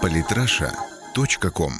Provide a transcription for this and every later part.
Политраша.ком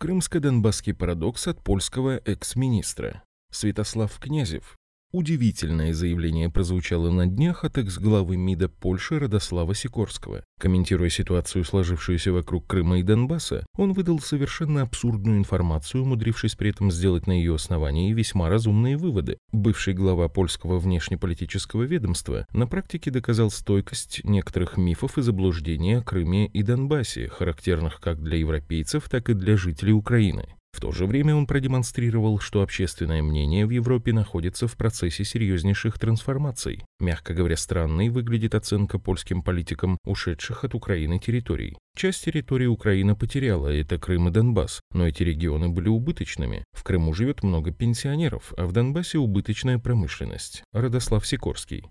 Крымско-Донбасский парадокс от польского экс-министра. Святослав Князев Удивительное заявление прозвучало на днях от экс-главы МИДа Польши Радослава Сикорского. Комментируя ситуацию, сложившуюся вокруг Крыма и Донбасса, он выдал совершенно абсурдную информацию, умудрившись при этом сделать на ее основании весьма разумные выводы. Бывший глава польского внешнеполитического ведомства на практике доказал стойкость некоторых мифов и заблуждений о Крыме и Донбассе, характерных как для европейцев, так и для жителей Украины. В то же время он продемонстрировал, что общественное мнение в Европе находится в процессе серьезнейших трансформаций. Мягко говоря, странной выглядит оценка польским политикам ушедших от Украины территорий. Часть территории Украина потеряла, это Крым и Донбасс, но эти регионы были убыточными. В Крыму живет много пенсионеров, а в Донбассе убыточная промышленность. Радослав Сикорский.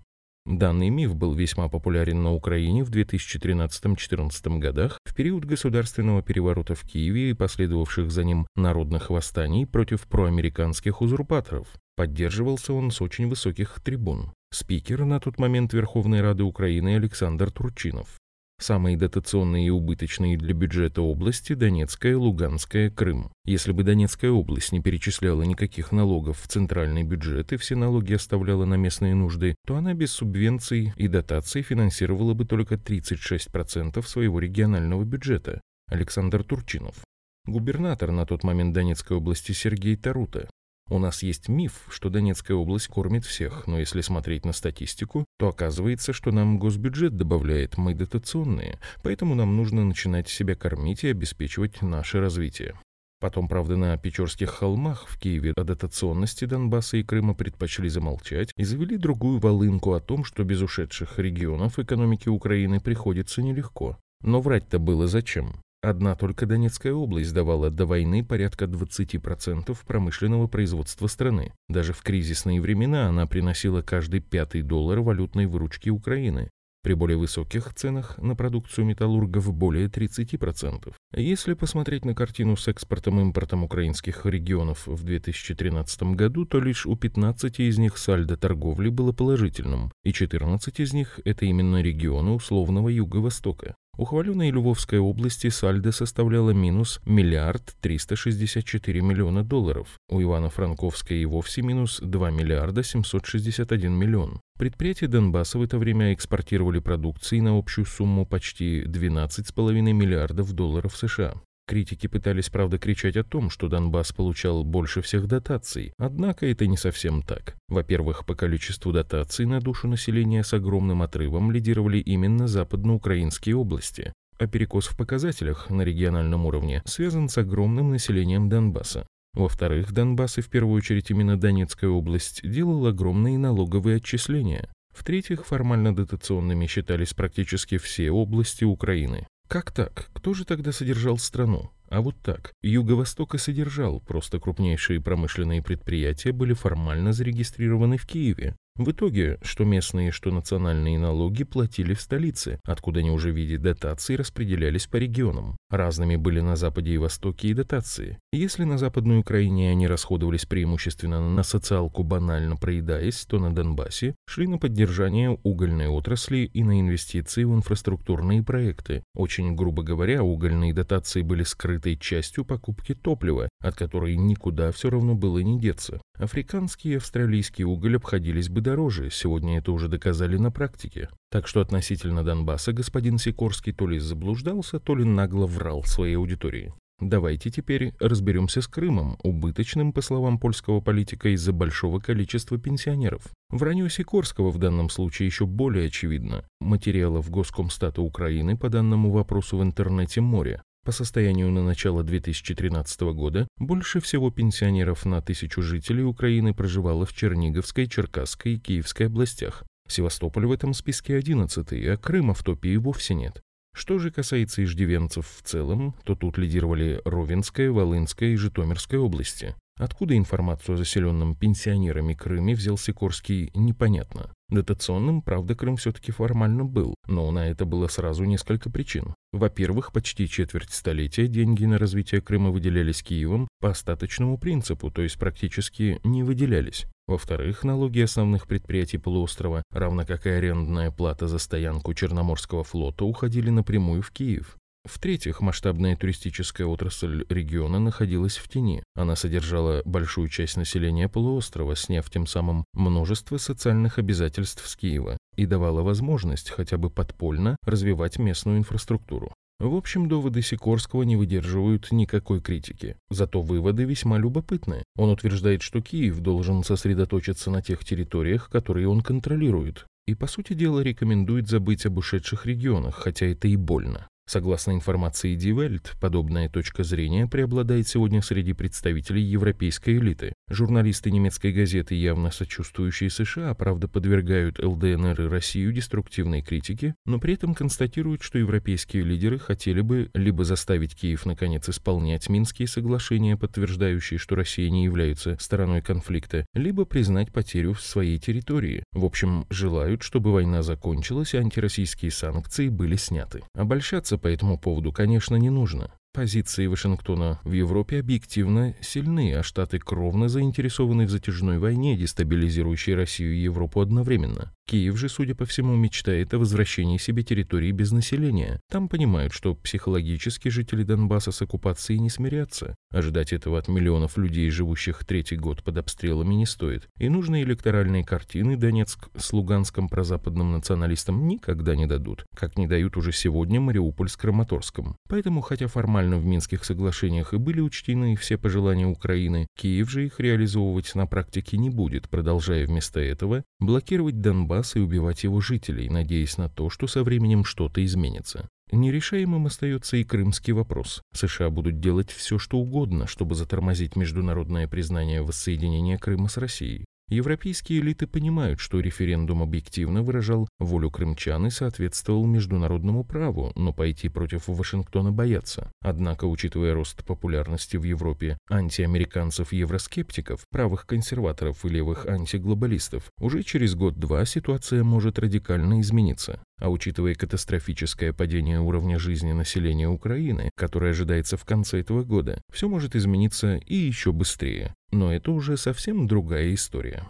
Данный миф был весьма популярен на Украине в 2013-2014 годах, в период государственного переворота в Киеве и последовавших за ним народных восстаний против проамериканских узурпаторов. Поддерживался он с очень высоких трибун. Спикер на тот момент Верховной Рады Украины Александр Турчинов. Самые дотационные и убыточные для бюджета области – Донецкая, Луганская, Крым. Если бы Донецкая область не перечисляла никаких налогов в центральный бюджет и все налоги оставляла на местные нужды, то она без субвенций и дотаций финансировала бы только 36% своего регионального бюджета. Александр Турчинов. Губернатор на тот момент Донецкой области Сергей Тарута. У нас есть миф, что Донецкая область кормит всех, но если смотреть на статистику, то оказывается, что нам госбюджет добавляет, мы дотационные, поэтому нам нужно начинать себя кормить и обеспечивать наше развитие. Потом, правда, на Печорских холмах в Киеве о дотационности Донбасса и Крыма предпочли замолчать и завели другую волынку о том, что без ушедших регионов экономики Украины приходится нелегко. Но врать-то было зачем? Одна только Донецкая область давала до войны порядка 20% промышленного производства страны. Даже в кризисные времена она приносила каждый пятый доллар валютной выручки Украины. При более высоких ценах на продукцию металлургов более 30%. Если посмотреть на картину с экспортом-импортом украинских регионов в 2013 году, то лишь у 15 из них сальдо торговли было положительным, и 14 из них – это именно регионы условного Юго-Востока. У хваленой Львовской области сальдо составляло минус миллиард 364 миллиона долларов. У Ивано-Франковской и вовсе минус 2 миллиарда 761 миллион. Предприятия Донбасса в это время экспортировали продукции на общую сумму почти 12,5 миллиардов долларов США. Критики пытались, правда, кричать о том, что Донбасс получал больше всех дотаций, однако это не совсем так. Во-первых, по количеству дотаций на душу населения с огромным отрывом лидировали именно западноукраинские области, а перекос в показателях на региональном уровне связан с огромным населением Донбасса. Во-вторых, Донбасс и в первую очередь именно Донецкая область делал огромные налоговые отчисления. В-третьих, формально дотационными считались практически все области Украины. Как так? Кто же тогда содержал страну? А вот так. Юго-Восток и содержал, просто крупнейшие промышленные предприятия были формально зарегистрированы в Киеве. В итоге, что местные, что национальные налоги платили в столице, откуда они уже в виде дотаций распределялись по регионам. Разными были на Западе и Востоке и дотации. Если на Западной Украине они расходовались преимущественно на социалку банально проедаясь, то на Донбассе шли на поддержание угольной отрасли и на инвестиции в инфраструктурные проекты. Очень грубо говоря, угольные дотации были скрытой частью покупки топлива, от которой никуда все равно было не деться. Африканский и австралийский уголь обходились бы дороже, сегодня это уже доказали на практике. Так что относительно Донбасса господин Сикорский то ли заблуждался, то ли нагло врал своей аудитории. Давайте теперь разберемся с Крымом, убыточным, по словам польского политика, из-за большого количества пенсионеров. Вранье Сикорского в данном случае еще более очевидно. Материалов Госкомстата Украины по данному вопросу в интернете море. По состоянию на начало 2013 года больше всего пенсионеров на тысячу жителей Украины проживало в Черниговской, Черкасской и Киевской областях. Севастополь в этом списке 11, а Крыма в топе и вовсе нет. Что же касается иждивенцев в целом, то тут лидировали Ровенская, Волынская и Житомирская области. Откуда информацию о заселенном пенсионерами Крыме взял Сикорский, непонятно. Дотационным, правда, Крым все-таки формально был, но на это было сразу несколько причин. Во-первых, почти четверть столетия деньги на развитие Крыма выделялись Киевом по остаточному принципу, то есть практически не выделялись. Во-вторых, налоги основных предприятий полуострова, равно как и арендная плата за стоянку Черноморского флота, уходили напрямую в Киев. В-третьих, масштабная туристическая отрасль региона находилась в тени. Она содержала большую часть населения полуострова, сняв тем самым множество социальных обязательств с Киева и давала возможность хотя бы подпольно развивать местную инфраструктуру. В общем, доводы Сикорского не выдерживают никакой критики. Зато выводы весьма любопытны. Он утверждает, что Киев должен сосредоточиться на тех территориях, которые он контролирует. И, по сути дела, рекомендует забыть об ушедших регионах, хотя это и больно. Согласно информации Die Welt, подобная точка зрения преобладает сегодня среди представителей европейской элиты. Журналисты немецкой газеты, явно сочувствующие США, правда подвергают ЛДНР и Россию деструктивной критике, но при этом констатируют, что европейские лидеры хотели бы либо заставить Киев наконец исполнять Минские соглашения, подтверждающие, что Россия не является стороной конфликта, либо признать потерю в своей территории. В общем, желают, чтобы война закончилась и антироссийские санкции были сняты. Обольщаться по этому поводу, конечно, не нужно. Позиции Вашингтона в Европе объективно сильны, а Штаты кровно заинтересованы в затяжной войне, дестабилизирующей Россию и Европу одновременно. Киев же, судя по всему, мечтает о возвращении себе территории без населения. Там понимают, что психологически жители Донбасса с оккупацией не смирятся. Ожидать этого от миллионов людей, живущих третий год под обстрелами, не стоит. И нужные электоральные картины Донецк с Луганском прозападным националистам никогда не дадут, как не дают уже сегодня Мариуполь с Краматорском. Поэтому, хотя формально в Минских соглашениях и были учтены все пожелания Украины, Киев же их реализовывать на практике не будет, продолжая вместо этого блокировать Донбасс и убивать его жителей, надеясь на то, что со временем что-то изменится. Нерешаемым остается и крымский вопрос. США будут делать все, что угодно, чтобы затормозить международное признание воссоединения Крыма с Россией. Европейские элиты понимают, что референдум объективно выражал волю крымчан и соответствовал международному праву, но пойти против Вашингтона боятся. Однако, учитывая рост популярности в Европе антиамериканцев-евроскептиков, правых консерваторов и левых антиглобалистов, уже через год-два ситуация может радикально измениться. А учитывая катастрофическое падение уровня жизни населения Украины, которое ожидается в конце этого года, все может измениться и еще быстрее. Но это уже совсем другая история.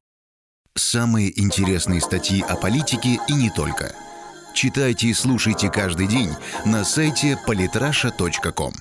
Самые интересные статьи о политике и не только. Читайте и слушайте каждый день на сайте polytrasha.com.